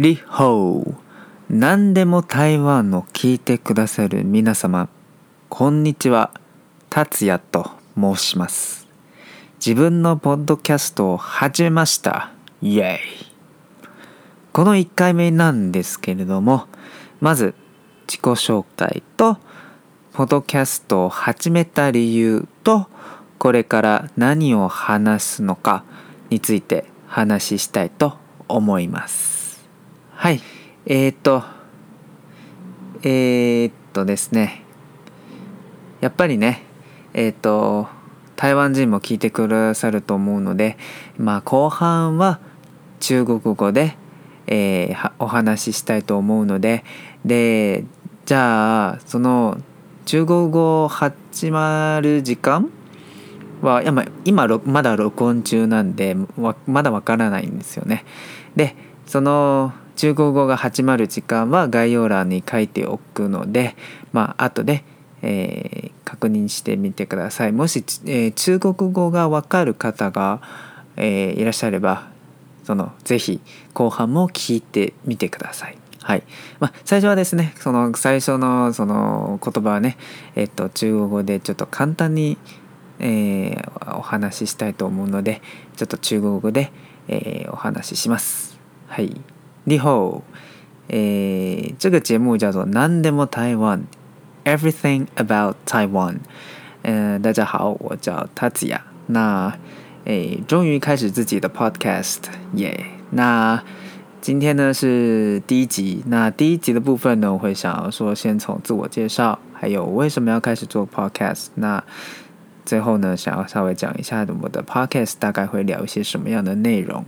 リホー。何でも台湾を聞いてくださる皆様こんにちは。達也と申します。自分のポッドキャストを始めました。イエイ。この1回目なんですけれどもまず自己紹介とポッドキャストを始めた理由とこれから何を話すのかについて話したいと思います。はいえー、っとえー、っとですねやっぱりねえー、っと台湾人も聞いてくださると思うのでまあ後半は中国語でえー、お話ししたいと思うのででじゃあその中国語始まる時間は今今まだ録音中なんでまだわからないんですよね。でその中国語が始まる時間は概要欄に書いておくのでまあ後で、えー、確認してみてください。もし、えー、中国語がわかる方が、えー、いらっしゃればそのぜひ後半も聞いてみてください。はいまあ、最初はですねその最初のその言葉はね、えっと、中国語でちょっと簡単に、えー、お話ししたいと思うのでちょっと中国語で、えー、お話しします。はい。你好，诶，这个节目叫做“何でも台湾 ”，Everything about Taiwan。嗯，大家好，我叫塔子雅。那诶，终于开始自己的 podcast 耶！那今天呢是第一集。那第一集的部分呢，我会想要说先从自我介绍，还有为什么要开始做 podcast。那最后呢，想要稍微讲一下我的 podcast 大概会聊一些什么样的内容。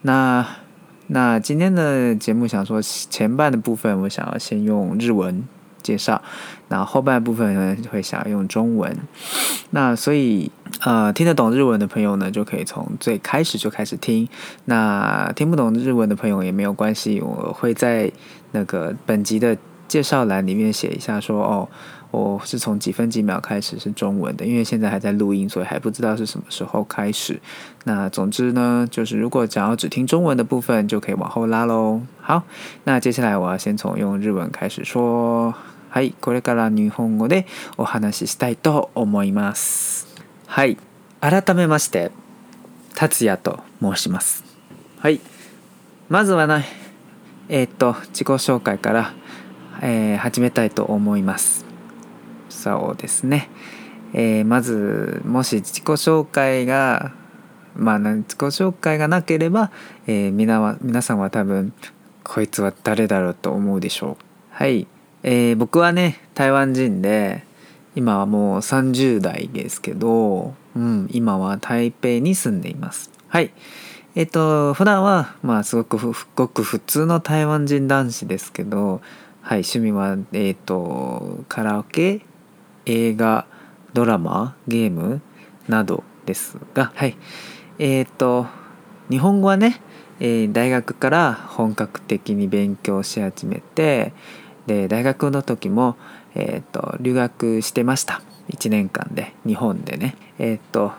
那那今天的节目想说前半的部分，我想要先用日文。介绍，那后半部分呢会想要用中文，那所以呃听得懂日文的朋友呢就可以从最开始就开始听，那听不懂日文的朋友也没有关系，我会在那个本集的介绍栏里面写一下说哦我是从几分几秒开始是中文的，因为现在还在录音，所以还不知道是什么时候开始。那总之呢，就是如果想要只听中文的部分，就可以往后拉喽。好，那接下来我要先从用日文开始说。はい、これから日本語でお話ししたいと思います。はい、改めまして、達也と申します。はい、まずはね、えー、っと、自己紹介から、えー、始めたいと思います。そうですね。えー、まず、もし自己紹介が、まあ、自己紹介がなければ、えー、皆は皆さんは多分、こいつは誰だろうと思うでしょう。はい。えー、僕はね台湾人で今はもう30代ですけど、うん、今は台北に住んでいますはいえっ、ー、と普段はまあすごくごく普通の台湾人男子ですけどはい趣味はえっ、ー、とカラオケ映画ドラマゲームなどですがはい。えっ、と日本語はね、えー、大学から本格的に勉強し始めてで大学の時も、えーと、留学してました。1年間で日本でね。えっ、と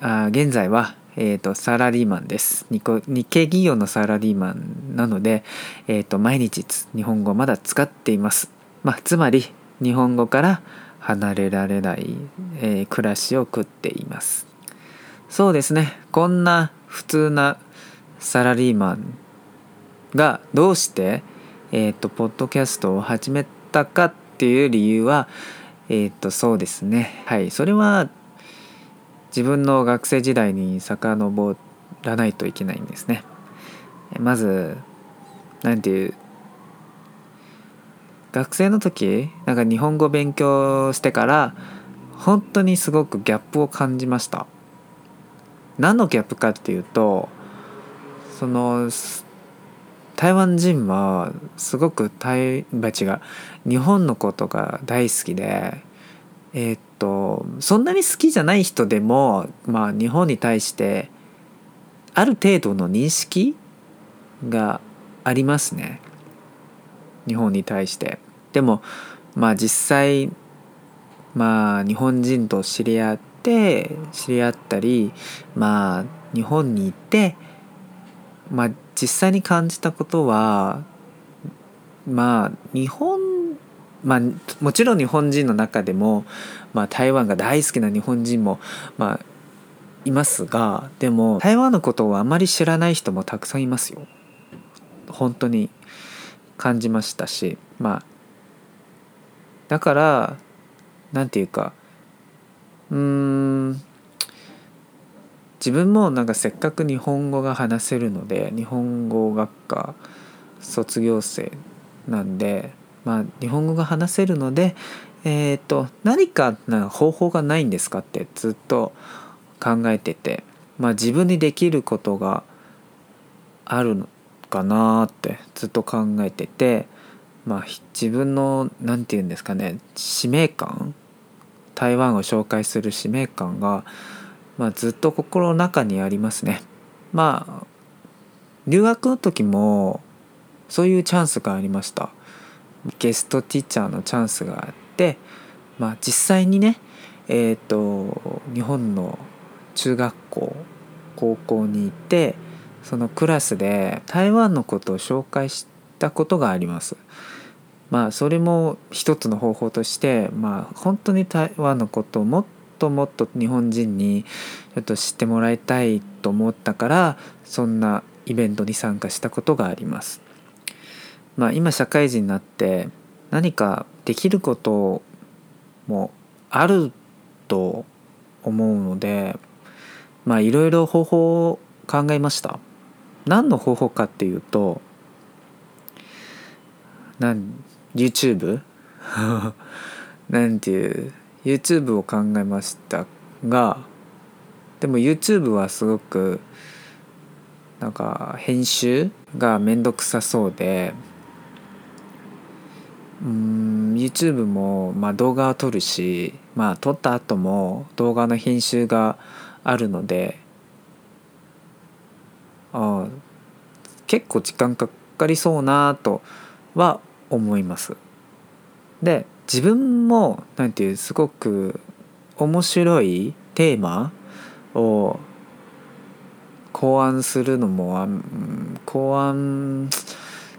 あ現在は、えーと、サラリーマンです。日系企業のサラリーマンなので、えーと、毎日日本語まだ使っています、まあ、つまり日本語から離れられない、えー、暮らしを送っています。そうですね。こんな普通なサラリーマンがどうしてえ、ー、とポッドキャストを始めたかっていう理由はえっ、ー、とそうですね。はい。それは自分の学生時代に遡らないといけないんですね。まず何ていう学生の時なんか日本語勉強してから本当にすごくギャップを感じました。何のギャップかっていうとその台湾人はすごく台バチが日本のことが大好きでえー、っとそんなに好きじゃない人でもまあ日本に対してある程度の認識がありますね。日本に対してでもまあ実際まあ日本人と知り合って知り合ったりまあ日本に行ってまあ実際に感じたことはまあ日本まあもちろん日本人の中でも、まあ、台湾が大好きな日本人もまあいますがでも台湾のことをあまり知らない人もたくさんいますよ。本当に感じましたしまあだからなんていうかうーん自分もなんかせっかく日本語が話せるので日本語学科卒業生なんで、まあ、日本語が話せるので、えーと、何かな方法がないんですかってずっと考えてて、まあ、自分にできることがあるのかなってずっと考えてて、まあ、自分の何て言うんですかね使命感台湾を紹介する使命感がまあ、ずっと心の中にありますね。まあ留学の時もそういうチャンスがありました。ゲストティーチャーのチャンスがあって、まあ、実際にねえっ、ー、と日本の中学校高校に行ってそのクラスで台湾のことを紹介したことがあります。まあそれも一つの方法としてまあ本当に台湾のことをもっともっと日本人にちょっと知ってもらいたいと思ったからそんなイベントに参加したことがあります。まあ、今社会人になって何かできることもあると思うのでまあいろいろ方法を考えました。何の方法かっていうとなん YouTube なんていう YouTube を考えましたがでも YouTube はすごくなんか編集がめんどくさそうでうん YouTube もまあ動画を撮るしまあ撮った後も動画の編集があるのであ結構時間かかりそうなとは思います。で自分もなんていうすごく面白いテーマを考案するのも考案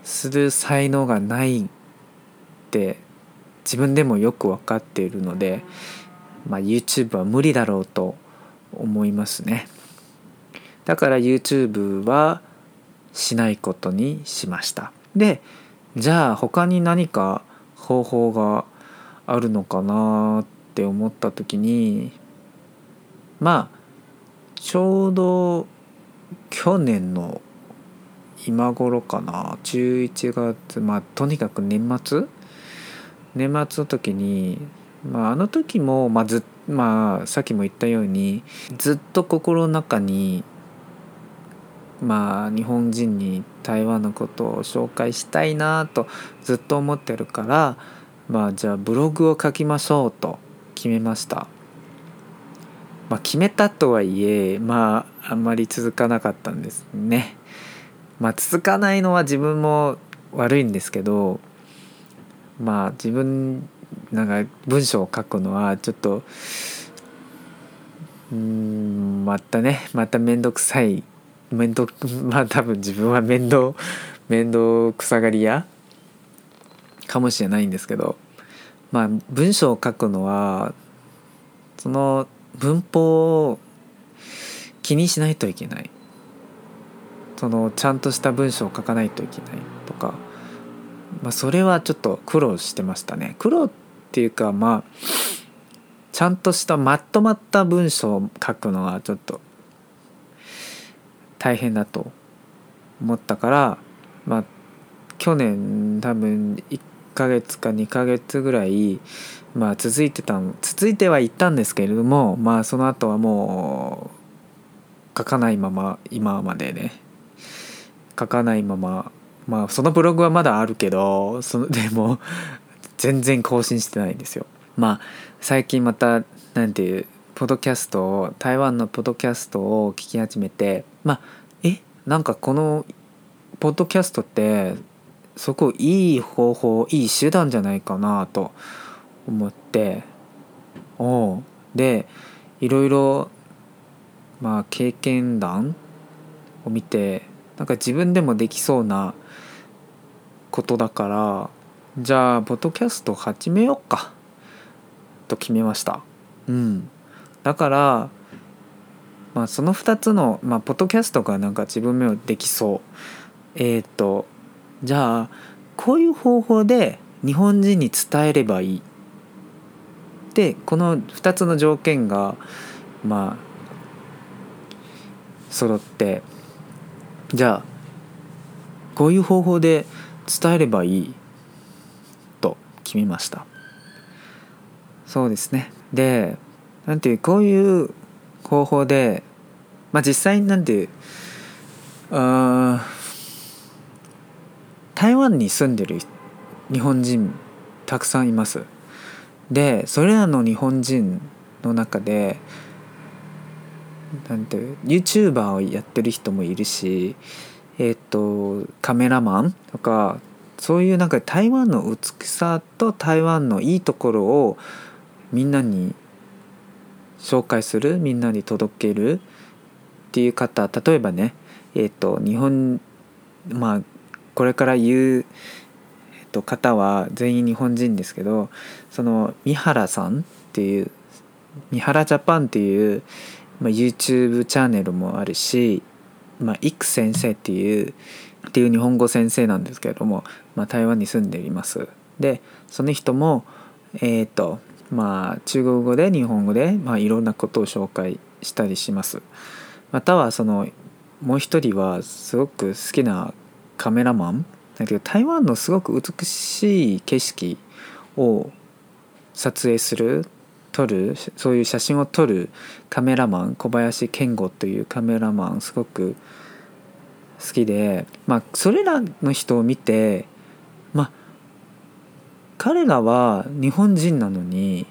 する才能がないって自分でもよく分かっているので、まあ、YouTube は無理だろうと思いますねだから YouTube はしないことにしました。でじゃあ他に何か方法があるのかなって思った時にまあちょうど去年の今頃かな11月まあとにかく年末？年末の時にまああの時も、まあ、ずまあさっきも言ったようにずっと心の中にまあ日本人に台湾のことを紹介したいなとずっと思ってるからまあじゃあブログを書きましょうと決めました。まあ、決めたとはいえまああんまり続かなかったんですね。まあ続かないのは自分も悪いんですけどまあ自分なんか文章を書くのはちょっとうんまたねまた面倒くさい面倒 まあ多分自分は面倒面倒くさがり屋かもしれないんですけどまあ文章を書くのはその文法を気にしないといけない。そのちゃんとした文章を書かないといけないとか、まあ、それはちょっと苦労してましたね。苦労っていうかまあちゃんとしたまとまった文章を書くのはちょっと大変だと思ったからまあ去年多分1ヶ月か2ヶ月ぐらい、まあ、続いてた続いてはいったんですけれどもまあその後はもう書かないまま今までね書かないまままあそのブログはまだあるけどそのでも全然更新してないんですよ。まあ最近また何ていうポドキャストを台湾のポドキャストを聞き始めてまあえなんかこのポッドキャストってすごいいい方法いい手段じゃないかなと思って。おでいろいろまあ経験談を見てなんか自分でもできそうなことだからじゃあポッドキャスト始めようかと決めました。うん。だからまあその2つのまあポッドキャストがなんか自分もできそう。えっ、とじゃあこういう方法で日本人に伝えればいい。でこの2つの条件がまあ揃って。じゃあこういう方法で伝えればいい。と決めました。そうですね。でなんていうこういう方法でまあ実際になんていうあ台湾に住んでる日本人たくさんいます。でそれらの日本人の中でなんて YouTuber をやってる人もいるしえっ、ー、とカメラマンとかそういうなんか台湾の美しさと台湾のいいところをみんなに紹介するみんなに届けるっていう方例えばねえっ、ー、と日本まあこれから言うと方は全員日本人ですけどその三原さんっていう三原ジャパンっていう、まあ、YouTube チャンネルもあるし、まあ、イク先生っていうっていう日本語先生なんですけれども、まあ、台湾に住んでいます。でその人もえっ、ー、とまあ中国語で日本語で、まあ、いろんなことを紹介したりします。またはそのもう一人はすごく好きなカメラマンだけど台湾のすごく美しい景色を撮影する撮るそういう写真を撮るカメラマン小林健吾というカメラマンすごく好きでまあそれらの人を見て彼らは日本人なのに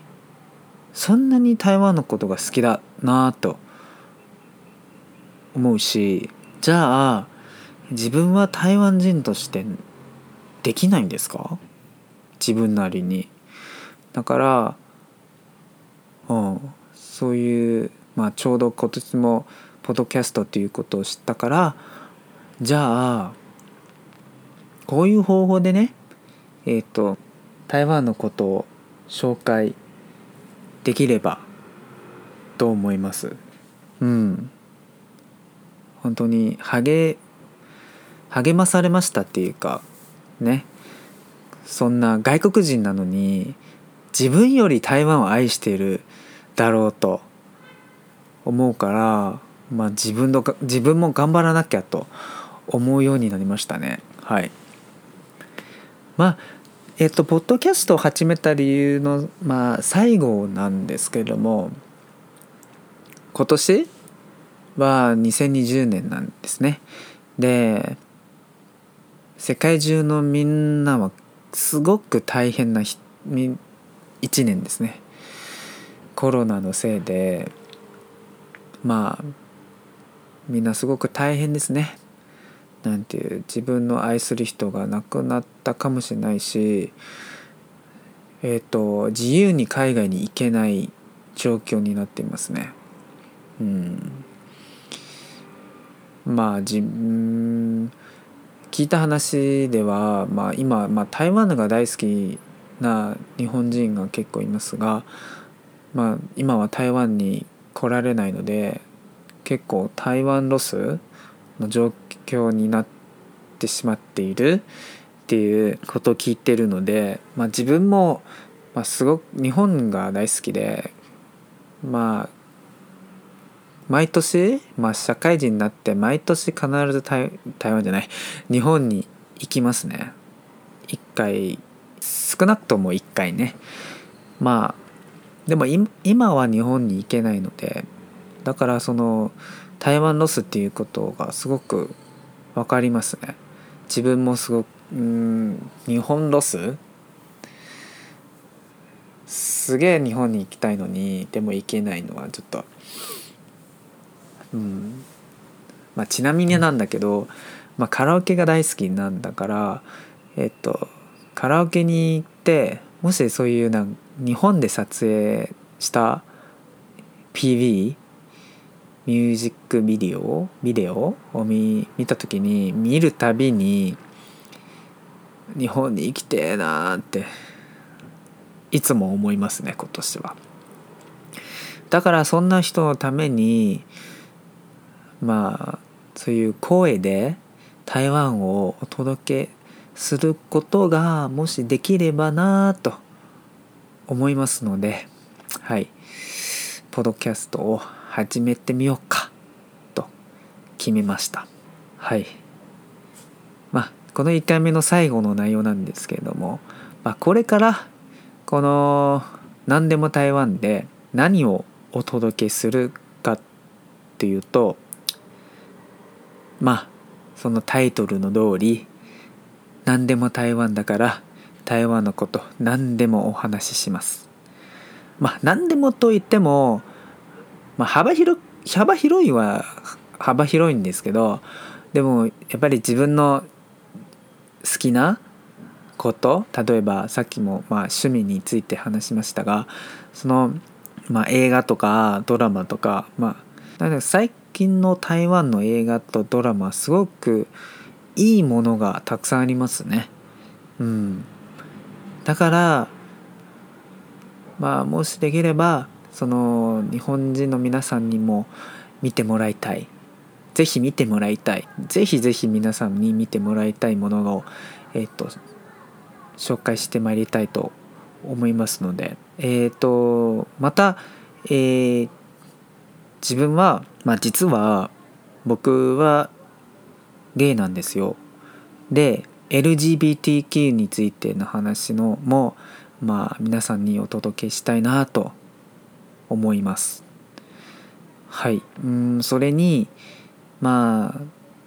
そんなに台湾のことが好きだなと思うしじゃあ自分は台湾人としてできないんですか？自分なりに。だから、うん、そういう、まあ、ちょうど今年もポッドキャストっていうことを知ったからじゃあこういう方法でねえっ、ー、と台湾のことを紹介できればと思います。うん。本当に励励まされましたっていうかね。そんな外国人なのに自分より台湾を愛しているだろうと思うから、まあ、自分の自分も頑張らなきゃと思うようになりましたね。はい。まあえっとポッドキャストを始めた理由の、まあ、最後なんですけれども今年は2020年なんですね。で世界中のみんなはすごく大変な1年ですね。コロナのせいでまあみんなすごく大変ですね。なんていう自分の愛する人が亡くなったかもしれないしえっ、ー、と自由に海外に行けない状況になっていますね。うん。まあ自分聞いた話では、まあ、今、まあ、台湾が大好きな日本人が結構いますが、まあ、今は台湾に来られないので結構台湾ロスの状況になってしまっているっていうことを聞いてるので、まあ、自分も、まあ、すごく日本が大好きでまあ毎年、まあ、社会人になって毎年必ず台湾じゃない日本に行きますね。1回少なくとも1回ね。まあでも今は日本に行けないのでだからその台湾ロスっていうことがすごく分かりますね。自分もすごくうん日本ロス？すげえ日本に行きたいのにでも行けないのはちょっとうん。まあ、ちなみになんだけど、まあ、カラオケが大好きなんだからえっとカラオケに行ってもしそういうなん日本で撮影した PV ミュージックビデオビデオ？を見見た時に見るたびに日本に生きてえなーっていつも思いますね今年は。だからそんな人のためにまあそういう声で台湾をお届けすることがもしできればなと思いますのではいポドキャストを始めてみようか。と決めました。はい。まあこの1回目の最後の内容なんですけれども、まあ、これからこの何でも台湾で何をお届けするかっていうとまあそのタイトルの通り何でも台湾だから台湾のこと何でもお話しします。まあ何でもと言っても、まあ、幅広幅広いは幅広いんですけどでもやっぱり自分の好きなこと例えばさっきもまあ趣味について話しましたがそのまあ、映画とかドラマとか、まあ、最近の台湾の映画とドラマすごくいいものがたくさんありますね。うん、だからまあもしできればその日本人の皆さんにも見てもらいたい。ぜひ見てもらいたい。ぜひぜひ皆さんに見てもらいたいものを、えっと紹介してまいりたいと思いますので、えーと、また、えー、自分は、まあ、実は僕はゲイなんですよ。で LGBTQ についての話のもまあ皆さんにお届けしたいなと思います。はいうんそれにまあ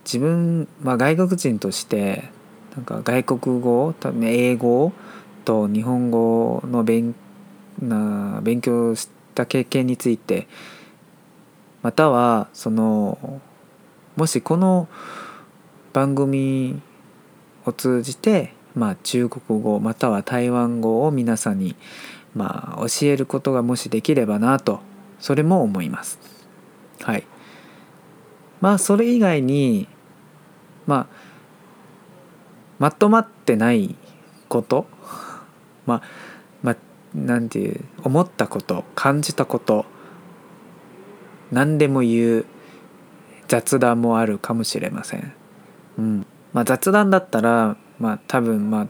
自分、ま、外国人としてなんか外国語多分英語と日本語の勉な勉強した経験についてまたはそのもしこの番組を通じて、まあ、中国語または台湾語を皆さんに、まあ、教えることがもしできればなとそれも思います。はい。まあそれ以外にまあまとまってないことまあまあなんていう思ったこと感じたこと何でも言う雑談もあるかもしれません。うんまあ、雑談だったら、まあ、多分まあ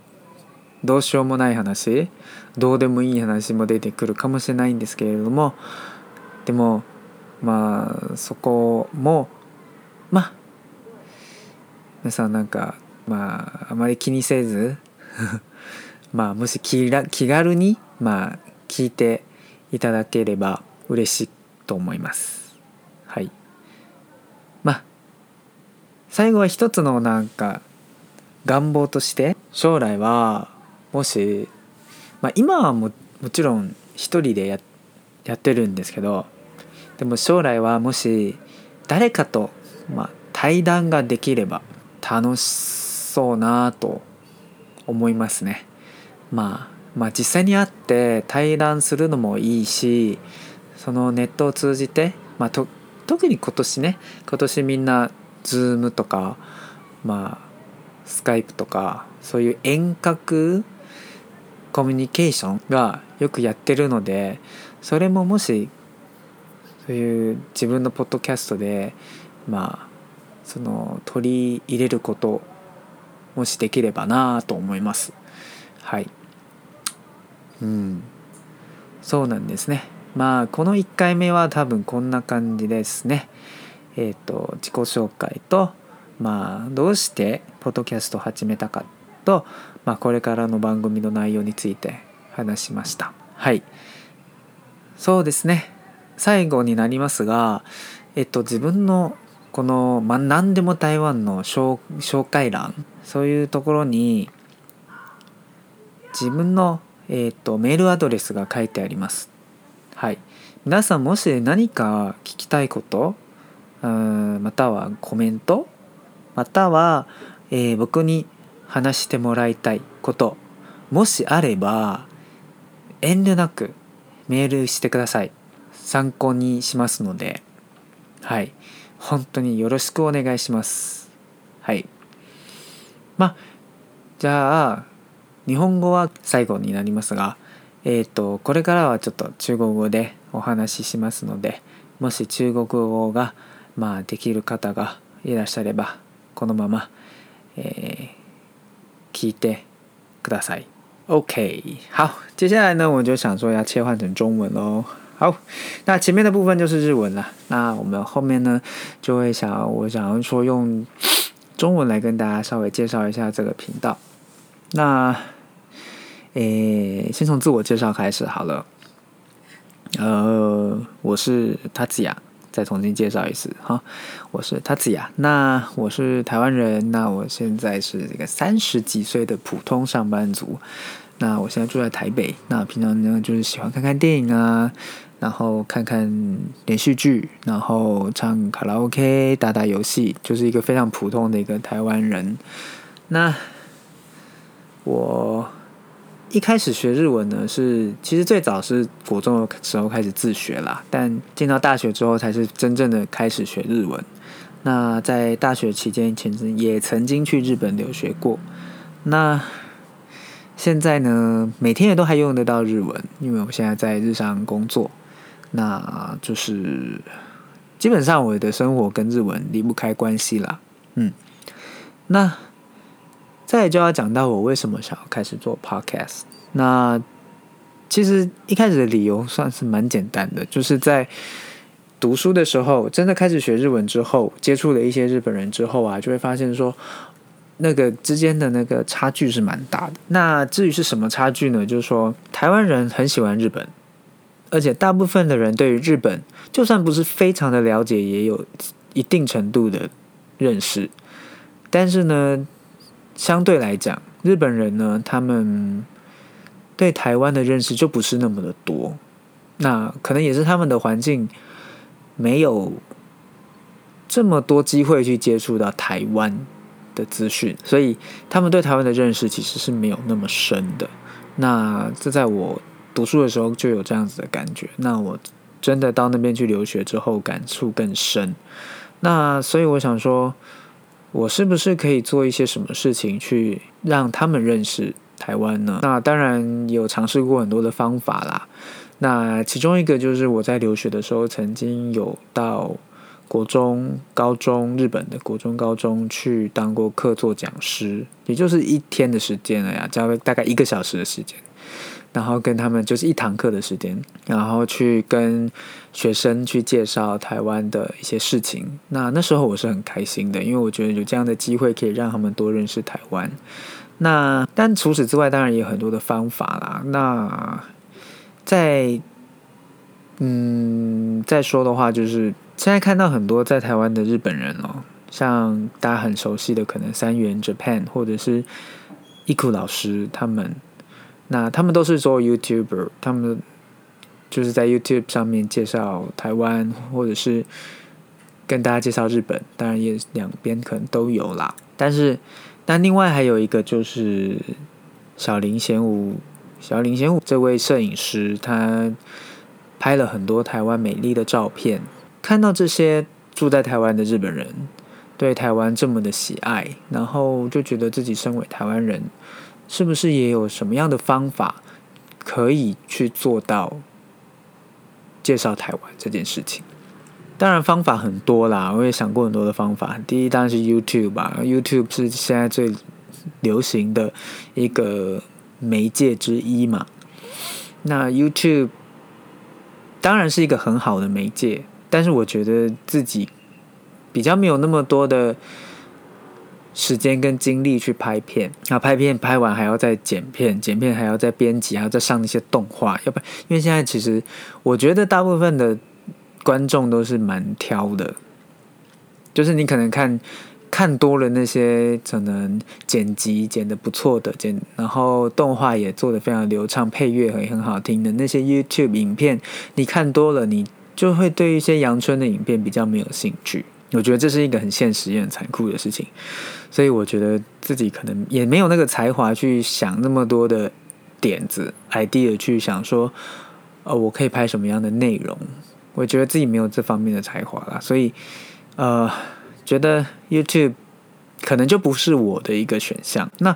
どうしようもない話どうでもいい話も出てくるかもしれないんですけれどもでもまあそこもまあ皆さんなんかまああまり気にせず まあもし気気軽にまあ聞いていただければ嬉しいと思います。はい。まあ最後は一つのなんか願望として将来はもし、まあ、今はももちろん一人でややってるんですけどでも将来はもし誰かと、まあ、対談ができれば楽しそうなと思いますね。まあまあ実際に会って対談するのもいいしそのネットを通じて、まあ、と特に今年ね今年みんな Zoom とかまあスカイプとかそういう遠隔コミュニケーションがよくやってるのでそれももしそういう自分のポッドキャストでまあその取り入れることもしできればなと思います。はい。うん。そうなんですね。まあこの1回目は多分こんな感じですね。えっ、ー、と自己紹介とまあどうしてポッドキャストを始めたかと、まあ、これからの番組の内容について話しました。はい。そうですね。最後になりますがえっと自分のこの、まあ、何でも台湾の紹介欄そういうところに自分の、えーと、メールアドレスが書いてあります。はい、皆さんもし何か聞きたいことうんまたはコメントまたは、えー、僕に話してもらいたいこともしあれば遠慮なくメールしてください。参考にしますので。はい。本当によろしくお願いします。はい。まあじゃあ日本語は最後になりますがえっ、ー、とこれからはちょっと中国語でお話ししますのでもし中国語がまあできる方がいらっしゃればこのまま、えー、聞いてください。OK，好，接下来呢，我就想说要切换成中文喽。好，那前面的部分就是日文了，那我们后面呢就会想，我想要说用中文来跟大家稍微介绍一下这个频道。那，诶，先从自我介绍开始好了。呃，我是塔子雅， 再重新介绍一次哈，我是塔子雅。那我是台湾人，那我现在是这个三十几岁的普通上班族。那我现在住在台北，那平常呢就是喜欢看看电影啊，然后看看连续剧，然后唱卡拉 OK、打打游戏，就是一个非常普通的一个台湾人。那我。一开始学日文呢，是其实最早是国中的时候开始自学啦，但进到大学之后才是真正的开始学日文。那在大学期间，前阵也曾经去日本留学过。那现在呢，每天也都还用得到日文，因为我现在在日常工作，那就是基本上我的生活跟日文离不开关系啦。嗯，那。再就要讲到我为什么想要开始做 podcast。那其实一开始的理由算是蛮简单的，就是在读书的时候，真的开始学日文之后，接触了一些日本人之后啊，就会发现说，那个之间的那个差距是蛮大的。那至于是什么差距呢？就是说，台湾人很喜欢日本，而且大部分的人对于日本，就算不是非常的了解，也有一定程度的认识。但是呢？相对来讲，日本人呢，他们对台湾的认识就不是那么的多。那可能也是他们的环境没有这么多机会去接触到台湾的资讯，所以他们对台湾的认识其实是没有那么深的。那这在我读书的时候就有这样子的感觉。那我真的到那边去留学之后，感触更深。那所以我想说。我是不是可以做一些什么事情去让他们认识台湾呢？那当然有尝试过很多的方法啦。那其中一个就是我在留学的时候，曾经有到国中、高中日本的国中、高中去当过客座讲师，也就是一天的时间了呀，教大概一个小时的时间。然后跟他们就是一堂课的时间，然后去跟学生去介绍台湾的一些事情。那那时候我是很开心的，因为我觉得有这样的机会可以让他们多认识台湾。那但除此之外，当然也有很多的方法啦。那在嗯再说的话，就是现在看到很多在台湾的日本人哦，像大家很熟悉的可能三元 Japan 或者是伊库老师他们。那他们都是做 YouTuber，他们就是在 YouTube 上面介绍台湾，或者是跟大家介绍日本，当然也两边可能都有啦。但是，那另外还有一个就是小林贤武，小林贤武这位摄影师，他拍了很多台湾美丽的照片。看到这些住在台湾的日本人对台湾这么的喜爱，然后就觉得自己身为台湾人。是不是也有什么样的方法可以去做到介绍台湾这件事情？当然方法很多啦，我也想过很多的方法。第一当然是 YouTube 吧，YouTube 是现在最流行的一个媒介之一嘛。那 YouTube 当然是一个很好的媒介，但是我觉得自己比较没有那么多的。时间跟精力去拍片，那拍片拍完还要再剪片，剪片还要再编辑，还要再上那些动画。要不然，因为现在其实我觉得大部分的观众都是蛮挑的，就是你可能看看多了那些可能剪辑剪的不错的剪，然后动画也做的非常流畅，配乐也很好听的那些 YouTube 影片，你看多了，你就会对一些阳春的影片比较没有兴趣。我觉得这是一个很现实也很残酷的事情，所以我觉得自己可能也没有那个才华去想那么多的点子 idea 去想说，呃，我可以拍什么样的内容。我觉得自己没有这方面的才华啦，所以呃，觉得 YouTube 可能就不是我的一个选项。那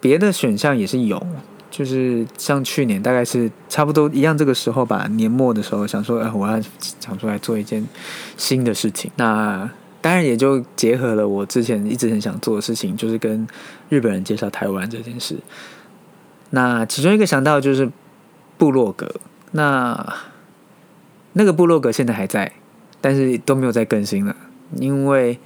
别的选项也是有，就是像去年大概是差不多一样这个时候吧，年末的时候想说，哎，我要想出来做一件新的事情。那当然也就结合了我之前一直很想做的事情，就是跟日本人介绍台湾这件事。那其中一个想到就是部落格，那那个部落格现在还在，但是都没有再更新了，因为。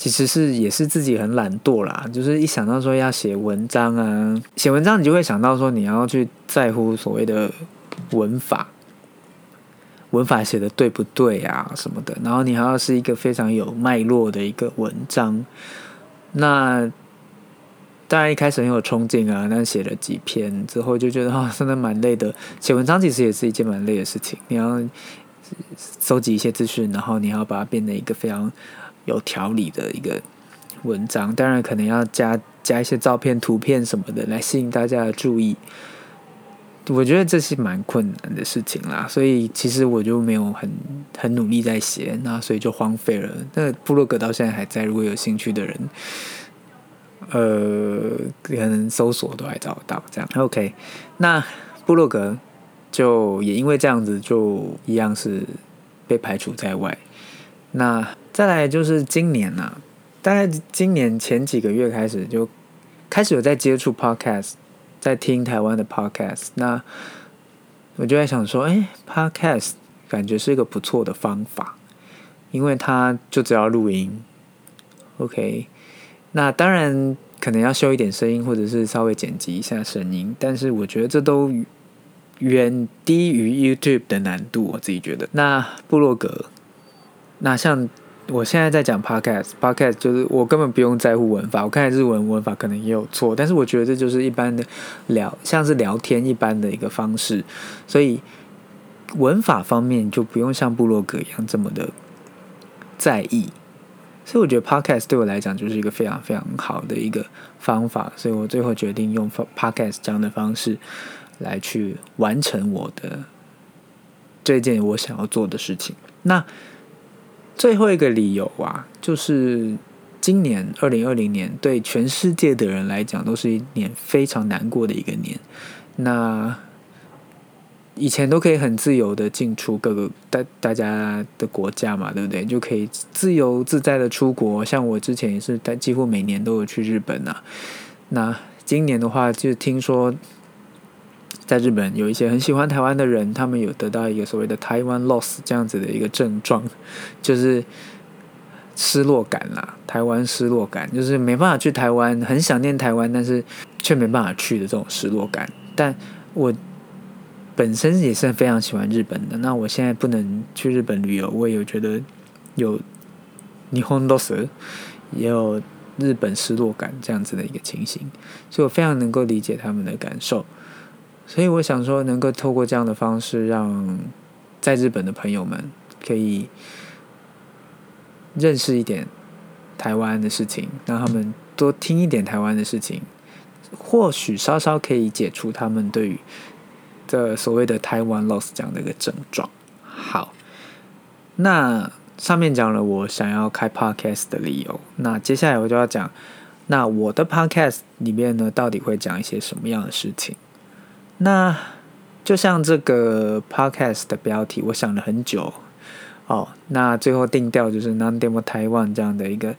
其实是也是自己很懒惰啦，就是一想到说要写文章啊，写文章你就会想到说你要去在乎所谓的文法，文法写的对不对啊什么的，然后你还要是一个非常有脉络的一个文章。那当然一开始很有冲劲啊，但写了几篇之后就觉得啊，真的蛮累的。写文章其实也是一件蛮累的事情，你要收集一些资讯，然后你要把它变成一个非常。有条理的一个文章，当然可能要加加一些照片、图片什么的来吸引大家的注意。我觉得这是蛮困难的事情啦，所以其实我就没有很很努力在写，那所以就荒废了。那部落格到现在还在，如果有兴趣的人，呃，可能搜索都还找得到。这样 OK，那部落格就也因为这样子，就一样是被排除在外。那再来就是今年呐，大概今年前几个月开始就开始有在接触 podcast，在听台湾的 podcast。那我就在想说，哎，podcast 感觉是一个不错的方法，因为它就只要录音，OK。那当然可能要修一点声音，或者是稍微剪辑一下声音，但是我觉得这都远低于 YouTube 的难度，我自己觉得。那部落格，那像。我现在在讲 podcast，podcast 就是我根本不用在乎文法，我看日文文法可能也有错，但是我觉得这就是一般的聊，像是聊天一般的一个方式，所以文法方面就不用像部落格一样这么的在意，所以我觉得 podcast 对我来讲就是一个非常非常好的一个方法，所以我最后决定用 podcast 这样的方式来去完成我的这件我想要做的事情。那最后一个理由啊，就是今年二零二零年对全世界的人来讲都是一年非常难过的一个年。那以前都可以很自由的进出各个大大家的国家嘛，对不对？就可以自由自在的出国。像我之前也是，几乎每年都有去日本啊。那今年的话，就听说。在日本有一些很喜欢台湾的人，他们有得到一个所谓的台湾 loss 这样子的一个症状，就是失落感啦。台湾失落感就是没办法去台湾，很想念台湾，但是却没办法去的这种失落感。但我本身也是非常喜欢日本的，那我现在不能去日本旅游，我也有觉得有霓虹 loss，也有日本失落感这样子的一个情形，所以我非常能够理解他们的感受。所以我想说，能够透过这样的方式，让在日本的朋友们可以认识一点台湾的事情，让他们多听一点台湾的事情，或许稍稍可以解除他们对于的所谓的台湾 loss 这样的一个症状。好，那上面讲了我想要开 podcast 的理由，那接下来我就要讲，那我的 podcast 里面呢，到底会讲一些什么样的事情？那就像这个 podcast 的标题，我想了很久哦。那最后定调就是 “Non Demo Taiwan” 这样的一个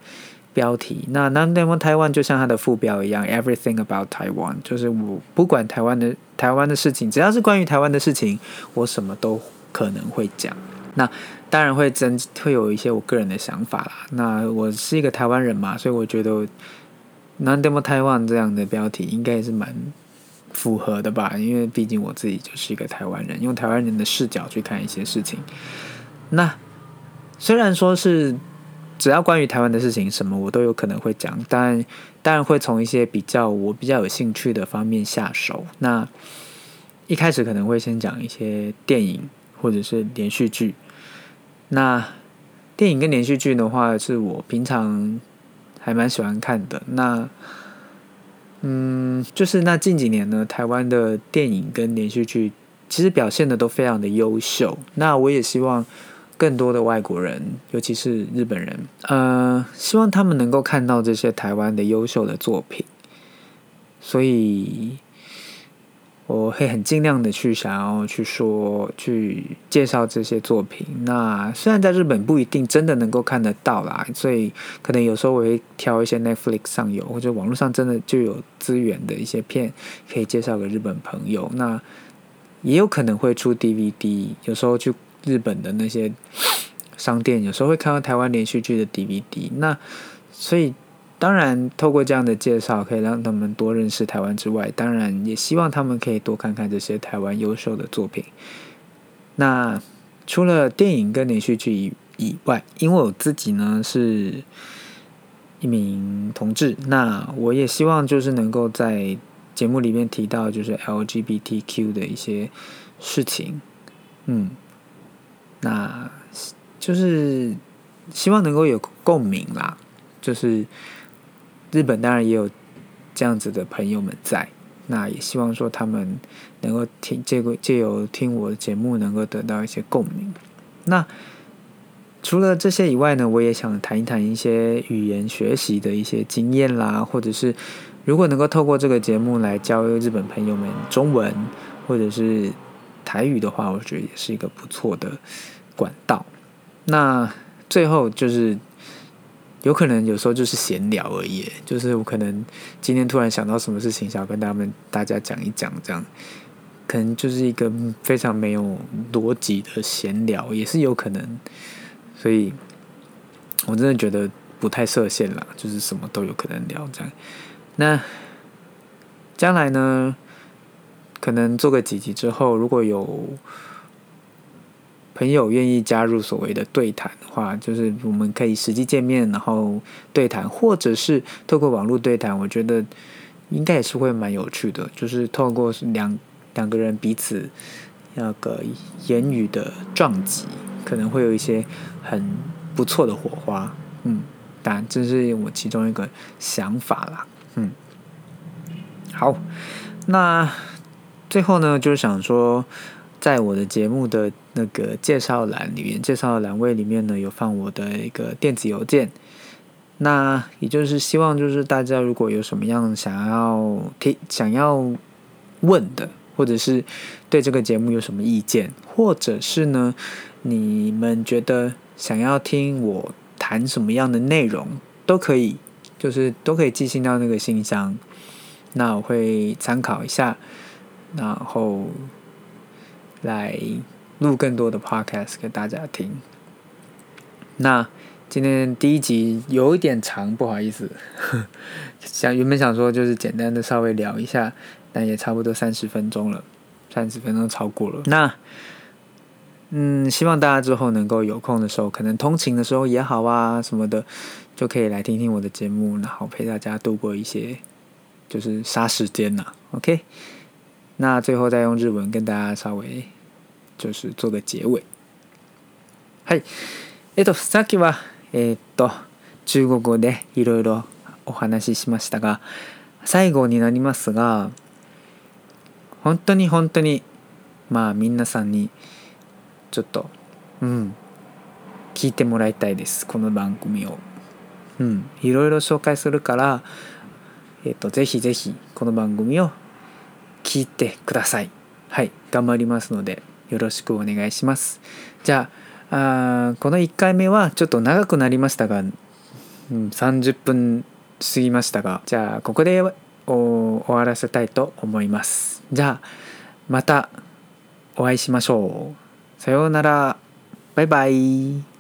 标题。那 “Non Demo Taiwan” 就像它的副标一样，“Everything About Taiwan”，就是我不管台湾的台湾的事情，只要是关于台湾的事情，我什么都可能会讲。那当然会真会有一些我个人的想法啦。那我是一个台湾人嘛，所以我觉得 “Non Demo Taiwan” 这样的标题应该也是蛮。符合的吧，因为毕竟我自己就是一个台湾人，用台湾人的视角去看一些事情。那虽然说是只要关于台湾的事情，什么我都有可能会讲，但当然会从一些比较我比较有兴趣的方面下手。那一开始可能会先讲一些电影或者是连续剧。那电影跟连续剧的话，是我平常还蛮喜欢看的。那嗯，就是那近几年呢，台湾的电影跟连续剧其实表现的都非常的优秀。那我也希望更多的外国人，尤其是日本人，呃，希望他们能够看到这些台湾的优秀的作品。所以。我会很尽量的去想要去说去介绍这些作品。那虽然在日本不一定真的能够看得到啦，所以可能有时候我会挑一些 Netflix 上有或者网络上真的就有资源的一些片，可以介绍给日本朋友。那也有可能会出 DVD，有时候去日本的那些商店，有时候会看到台湾连续剧的 DVD。那所以。当然，透过这样的介绍，可以让他们多认识台湾之外，当然也希望他们可以多看看这些台湾优秀的作品。那除了电影跟连续剧以以外，因为我自己呢是一名同志，那我也希望就是能够在节目里面提到就是 LGBTQ 的一些事情，嗯，那就是希望能够有共鸣啦，就是。日本当然也有这样子的朋友们在，那也希望说他们能够听这个借由听我的节目，能够得到一些共鸣。那除了这些以外呢，我也想谈一谈一些语言学习的一些经验啦，或者是如果能够透过这个节目来教日本朋友们中文或者是台语的话，我觉得也是一个不错的管道。那最后就是。有可能有时候就是闲聊而已，就是我可能今天突然想到什么事情，想要跟他们大家讲一讲，这样可能就是一个非常没有逻辑的闲聊，也是有可能。所以我真的觉得不太设限了，就是什么都有可能聊这样。那将来呢，可能做个几集之后，如果有。朋友愿意加入所谓的对谈的话，就是我们可以实际见面，然后对谈，或者是透过网络对谈，我觉得应该也是会蛮有趣的。就是透过两两个人彼此那个言语的撞击，可能会有一些很不错的火花。嗯，当然这是我其中一个想法啦。嗯，好，那最后呢，就是想说。在我的节目的那个介绍栏里面，介绍栏位里面呢，有放我的一个电子邮件。那也就是希望，就是大家如果有什么样想要听、想要问的，或者是对这个节目有什么意见，或者是呢，你们觉得想要听我谈什么样的内容，都可以，就是都可以寄信到那个信箱。那我会参考一下，然后。来录更多的 podcast 给大家听。那今天第一集有一点长，不好意思。想原本想说就是简单的稍微聊一下，但也差不多三十分钟了，三十分钟超过了。那嗯，希望大家之后能够有空的时候，可能通勤的时候也好啊什么的，就可以来听听我的节目，然后陪大家度过一些就是杀时间呐。OK。那最后再用日文跟大家稍微就是做个结尾。はい。えっと、さっきは、えっと、中国語でいろいろお話ししましたが、最後になりますが、本当に本当に、まあ皆さんに、ちょっと、うん、聞いてもらいたいです。この番組を。うん、いろいろ紹介するから、えっと、ぜひぜひこの番組を聞いてください。はい、頑張りますのでよろしくお願いします。じゃあこの1回目はちょっと長くなりましたが、うん、30分過ぎましたがじゃあここで終わらせたいと思います。じゃあまたお会いしましょう。さようなら。バイバイ。